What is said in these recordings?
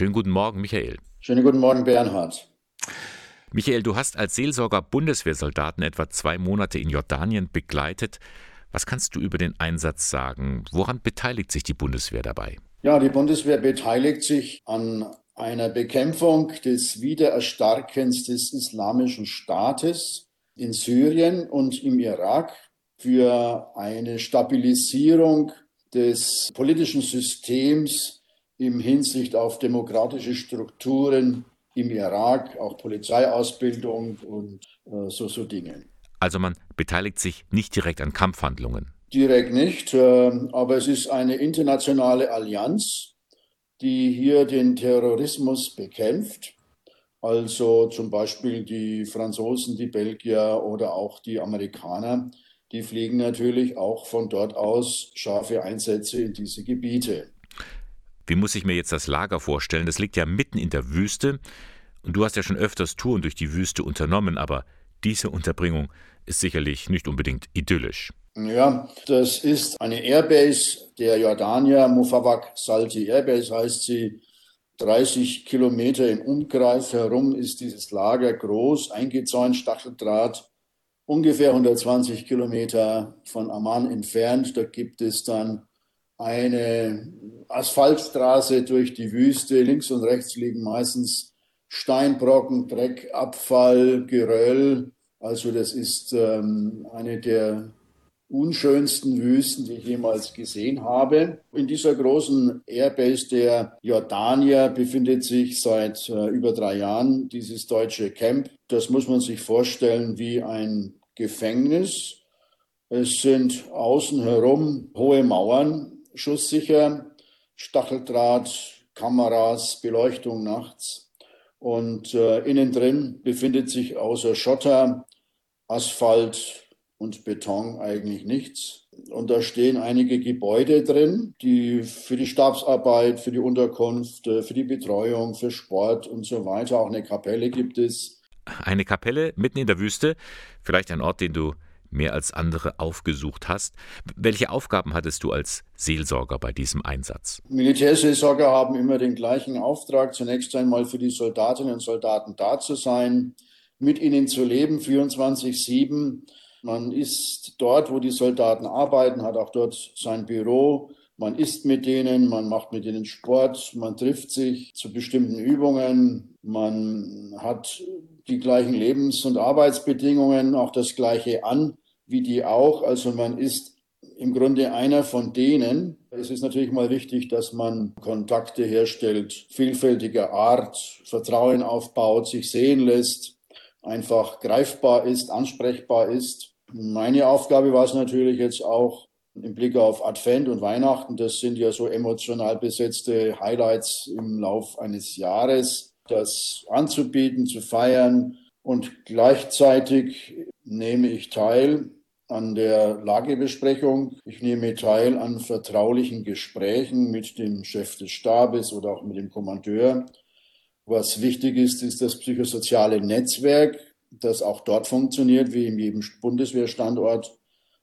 Schönen guten Morgen, Michael. Schönen guten Morgen, Bernhard. Michael, du hast als Seelsorger Bundeswehrsoldaten etwa zwei Monate in Jordanien begleitet. Was kannst du über den Einsatz sagen? Woran beteiligt sich die Bundeswehr dabei? Ja, die Bundeswehr beteiligt sich an einer Bekämpfung des Wiedererstarkens des islamischen Staates in Syrien und im Irak für eine Stabilisierung des politischen Systems im Hinsicht auf demokratische Strukturen im Irak, auch Polizeiausbildung und äh, so, so Dinge. Also man beteiligt sich nicht direkt an Kampfhandlungen. Direkt nicht, äh, aber es ist eine internationale Allianz, die hier den Terrorismus bekämpft. Also zum Beispiel die Franzosen, die Belgier oder auch die Amerikaner, die fliegen natürlich auch von dort aus scharfe Einsätze in diese Gebiete. Wie muss ich mir jetzt das Lager vorstellen? Das liegt ja mitten in der Wüste. Und du hast ja schon öfters Touren durch die Wüste unternommen, aber diese Unterbringung ist sicherlich nicht unbedingt idyllisch. Ja, das ist eine Airbase der Jordanier, Mufawak Salti Airbase heißt sie. 30 Kilometer im Umkreis herum ist dieses Lager groß, eingezäunt, Stacheldraht, ungefähr 120 Kilometer von Amman entfernt. Da gibt es dann eine Asphaltstraße durch die Wüste. Links und rechts liegen meistens Steinbrocken, Dreck, Abfall, Geröll. Also das ist ähm, eine der unschönsten Wüsten, die ich jemals gesehen habe. In dieser großen Airbase der Jordanier befindet sich seit äh, über drei Jahren dieses deutsche Camp. Das muss man sich vorstellen wie ein Gefängnis. Es sind außen herum hohe Mauern, schusssicher, Stacheldraht, Kameras, Beleuchtung nachts. Und äh, innen drin befindet sich außer Schotter, Asphalt und Beton eigentlich nichts. Und da stehen einige Gebäude drin, die für die Stabsarbeit, für die Unterkunft, äh, für die Betreuung, für Sport und so weiter. Auch eine Kapelle gibt es. Eine Kapelle mitten in der Wüste, vielleicht ein Ort, den du mehr als andere aufgesucht hast. Welche Aufgaben hattest du als Seelsorger bei diesem Einsatz? Militärseelsorger haben immer den gleichen Auftrag, zunächst einmal für die Soldatinnen und Soldaten da zu sein, mit ihnen zu leben, 24-7. Man ist dort, wo die Soldaten arbeiten, hat auch dort sein Büro. Man isst mit denen, man macht mit ihnen Sport, man trifft sich zu bestimmten Übungen, man hat die gleichen Lebens- und Arbeitsbedingungen, auch das gleiche an wie die auch. Also man ist im Grunde einer von denen. Es ist natürlich mal wichtig, dass man Kontakte herstellt, vielfältiger Art, Vertrauen aufbaut, sich sehen lässt, einfach greifbar ist, ansprechbar ist. Meine Aufgabe war es natürlich jetzt auch im Blick auf Advent und Weihnachten. Das sind ja so emotional besetzte Highlights im Lauf eines Jahres, das anzubieten, zu feiern. Und gleichzeitig nehme ich teil an der Lagebesprechung. Ich nehme teil an vertraulichen Gesprächen mit dem Chef des Stabes oder auch mit dem Kommandeur. Was wichtig ist, ist das psychosoziale Netzwerk, das auch dort funktioniert, wie in jedem Bundeswehrstandort.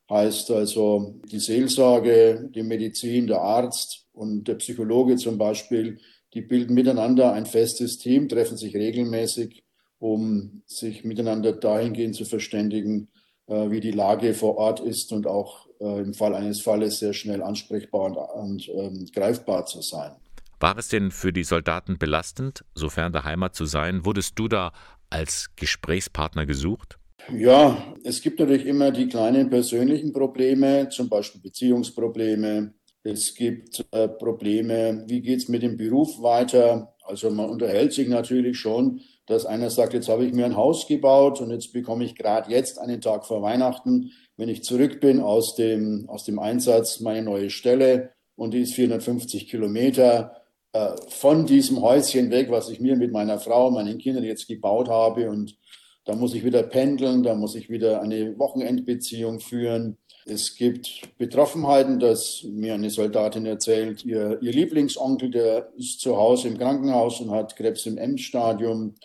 Heißt also die Seelsorge, die Medizin, der Arzt und der Psychologe zum Beispiel, die bilden miteinander ein festes Team, treffen sich regelmäßig, um sich miteinander dahingehend zu verständigen, wie die Lage vor Ort ist und auch äh, im Fall eines Falles sehr schnell ansprechbar und, und ähm, greifbar zu sein. War es denn für die Soldaten belastend, so fern der Heimat zu sein? Wurdest du da als Gesprächspartner gesucht? Ja, es gibt natürlich immer die kleinen persönlichen Probleme, zum Beispiel Beziehungsprobleme. Es gibt äh, Probleme, wie geht es mit dem Beruf weiter? Also man unterhält sich natürlich schon dass einer sagt, jetzt habe ich mir ein Haus gebaut und jetzt bekomme ich gerade jetzt einen Tag vor Weihnachten, wenn ich zurück bin aus dem, aus dem Einsatz, meine neue Stelle und die ist 450 Kilometer äh, von diesem Häuschen weg, was ich mir mit meiner Frau, meinen Kindern jetzt gebaut habe und da muss ich wieder pendeln, da muss ich wieder eine Wochenendbeziehung führen. Es gibt Betroffenheiten, dass mir eine Soldatin erzählt, ihr, ihr Lieblingsonkel, der ist zu Hause im Krankenhaus und hat Krebs im Endstadium.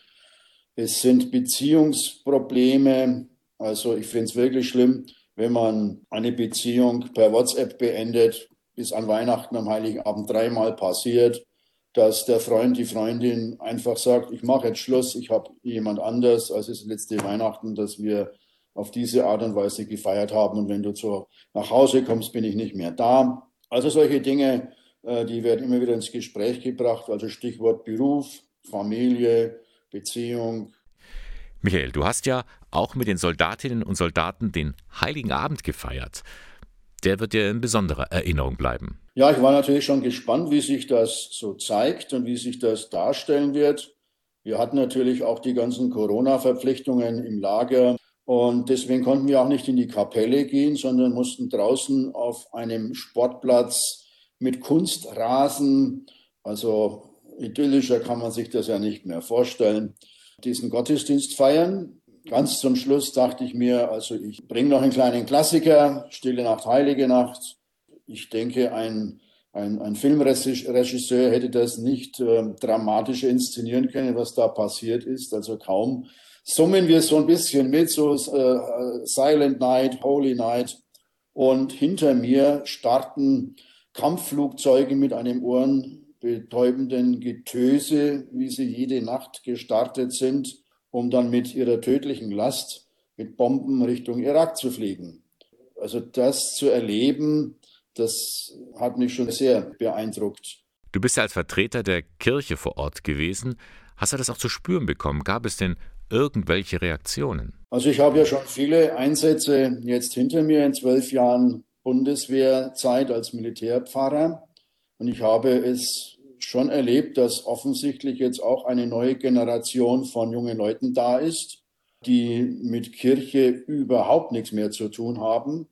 Es sind Beziehungsprobleme. Also ich finde es wirklich schlimm, wenn man eine Beziehung per WhatsApp beendet, bis an Weihnachten am Heiligen Abend dreimal passiert. dass der Freund, die Freundin einfach sagt, ich mache jetzt Schluss, ich habe jemand anders, als es letzte Weihnachten, dass wir auf diese Art und Weise gefeiert haben und wenn du zu, nach Hause kommst, bin ich nicht mehr da. Also solche Dinge, äh, die werden immer wieder ins Gespräch gebracht, also Stichwort Beruf, Familie, Beziehung. Michael, du hast ja auch mit den Soldatinnen und Soldaten den Heiligen Abend gefeiert. Der wird dir in besonderer Erinnerung bleiben. Ja, ich war natürlich schon gespannt, wie sich das so zeigt und wie sich das darstellen wird. Wir hatten natürlich auch die ganzen Corona-Verpflichtungen im Lager und deswegen konnten wir auch nicht in die Kapelle gehen, sondern mussten draußen auf einem Sportplatz mit Kunstrasen, also idyllischer kann man sich das ja nicht mehr vorstellen, diesen Gottesdienst feiern. Ganz zum Schluss dachte ich mir, also ich bringe noch einen kleinen Klassiker, Stille Nacht, Heilige Nacht. Ich denke, ein, ein, ein Filmregisseur hätte das nicht äh, dramatisch inszenieren können, was da passiert ist. Also kaum summen wir so ein bisschen mit, so äh, Silent Night, Holy Night. Und hinter mir starten Kampfflugzeuge mit einem ohrenbetäubenden Getöse, wie sie jede Nacht gestartet sind, um dann mit ihrer tödlichen Last mit Bomben Richtung Irak zu fliegen. Also das zu erleben, das hat mich schon sehr beeindruckt. Du bist ja als Vertreter der Kirche vor Ort gewesen. Hast du das auch zu spüren bekommen? Gab es denn irgendwelche Reaktionen? Also ich habe ja schon viele Einsätze jetzt hinter mir in zwölf Jahren Bundeswehrzeit als Militärpfarrer. Und ich habe es schon erlebt, dass offensichtlich jetzt auch eine neue Generation von jungen Leuten da ist, die mit Kirche überhaupt nichts mehr zu tun haben.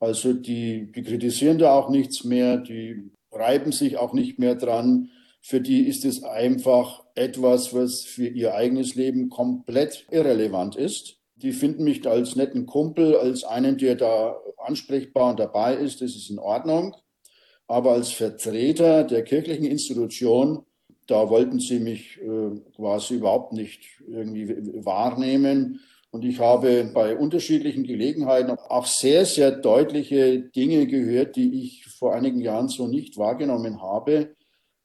Also die, die kritisieren da auch nichts mehr, die reiben sich auch nicht mehr dran. Für die ist es einfach etwas, was für ihr eigenes Leben komplett irrelevant ist. Die finden mich als netten Kumpel, als einen, der da ansprechbar und dabei ist. Das ist in Ordnung. Aber als Vertreter der kirchlichen Institution, da wollten sie mich äh, quasi überhaupt nicht irgendwie wahrnehmen. Und ich habe bei unterschiedlichen Gelegenheiten auch sehr, sehr deutliche Dinge gehört, die ich vor einigen Jahren so nicht wahrgenommen habe.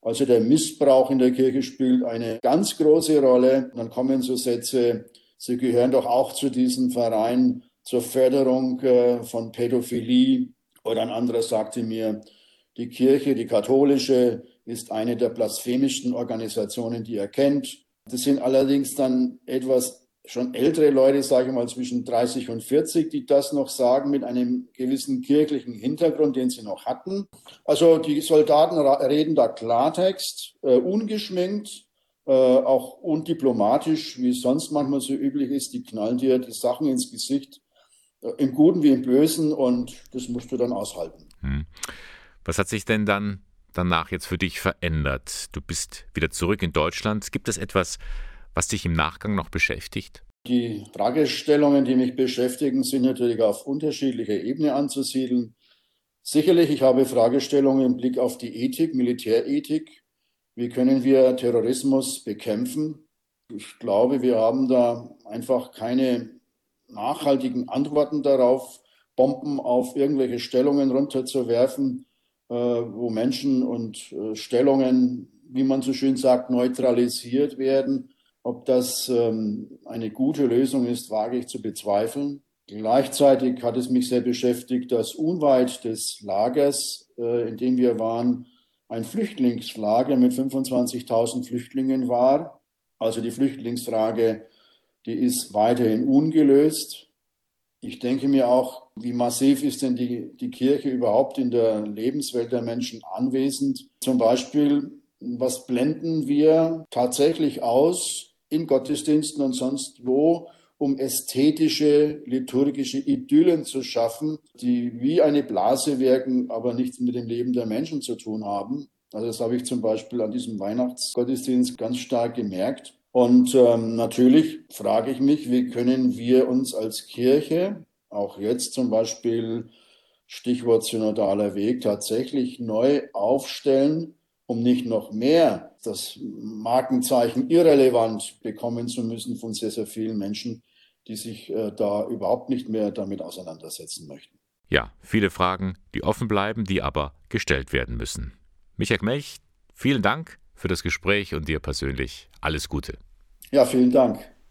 Also der Missbrauch in der Kirche spielt eine ganz große Rolle. Dann kommen so Sätze, Sie gehören doch auch zu diesem Verein zur Förderung äh, von Pädophilie. Oder ein anderer sagte mir, die Kirche, die katholische, ist eine der blasphemischsten Organisationen, die er kennt. Das sind allerdings dann etwas schon ältere Leute, sage ich mal zwischen 30 und 40, die das noch sagen mit einem gewissen kirchlichen Hintergrund, den sie noch hatten. Also die Soldaten reden da Klartext, äh, ungeschminkt, äh, auch undiplomatisch, wie es sonst manchmal so üblich ist. Die knallen dir die Sachen ins Gesicht, äh, im Guten wie im Bösen und das musst du dann aushalten. Hm. Was hat sich denn dann danach jetzt für dich verändert? Du bist wieder zurück in Deutschland. Gibt es etwas, was dich im Nachgang noch beschäftigt? Die Fragestellungen, die mich beschäftigen, sind natürlich auf unterschiedlicher Ebene anzusiedeln. Sicherlich, ich habe Fragestellungen im Blick auf die Ethik, Militärethik. Wie können wir Terrorismus bekämpfen? Ich glaube, wir haben da einfach keine nachhaltigen Antworten darauf, Bomben auf irgendwelche Stellungen runterzuwerfen, wo Menschen und äh, Stellungen, wie man so schön sagt, neutralisiert werden. Ob das ähm, eine gute Lösung ist, wage ich zu bezweifeln. Gleichzeitig hat es mich sehr beschäftigt, dass unweit des Lagers, äh, in dem wir waren, ein Flüchtlingslager mit 25.000 Flüchtlingen war. Also die Flüchtlingsfrage, die ist weiterhin ungelöst. Ich denke mir auch, wie massiv ist denn die, die Kirche überhaupt in der Lebenswelt der Menschen anwesend? Zum Beispiel, was blenden wir tatsächlich aus in Gottesdiensten und sonst wo, um ästhetische, liturgische Idyllen zu schaffen, die wie eine Blase wirken, aber nichts mit dem Leben der Menschen zu tun haben. Also das habe ich zum Beispiel an diesem Weihnachtsgottesdienst ganz stark gemerkt. Und ähm, natürlich frage ich mich, wie können wir uns als Kirche, auch jetzt zum Beispiel Stichwort synodaler Weg, tatsächlich neu aufstellen, um nicht noch mehr das Markenzeichen irrelevant bekommen zu müssen von sehr, sehr vielen Menschen, die sich äh, da überhaupt nicht mehr damit auseinandersetzen möchten. Ja, viele Fragen, die offen bleiben, die aber gestellt werden müssen. Michael Melch, vielen Dank für das Gespräch und dir persönlich alles Gute. Ja, vielen Dank.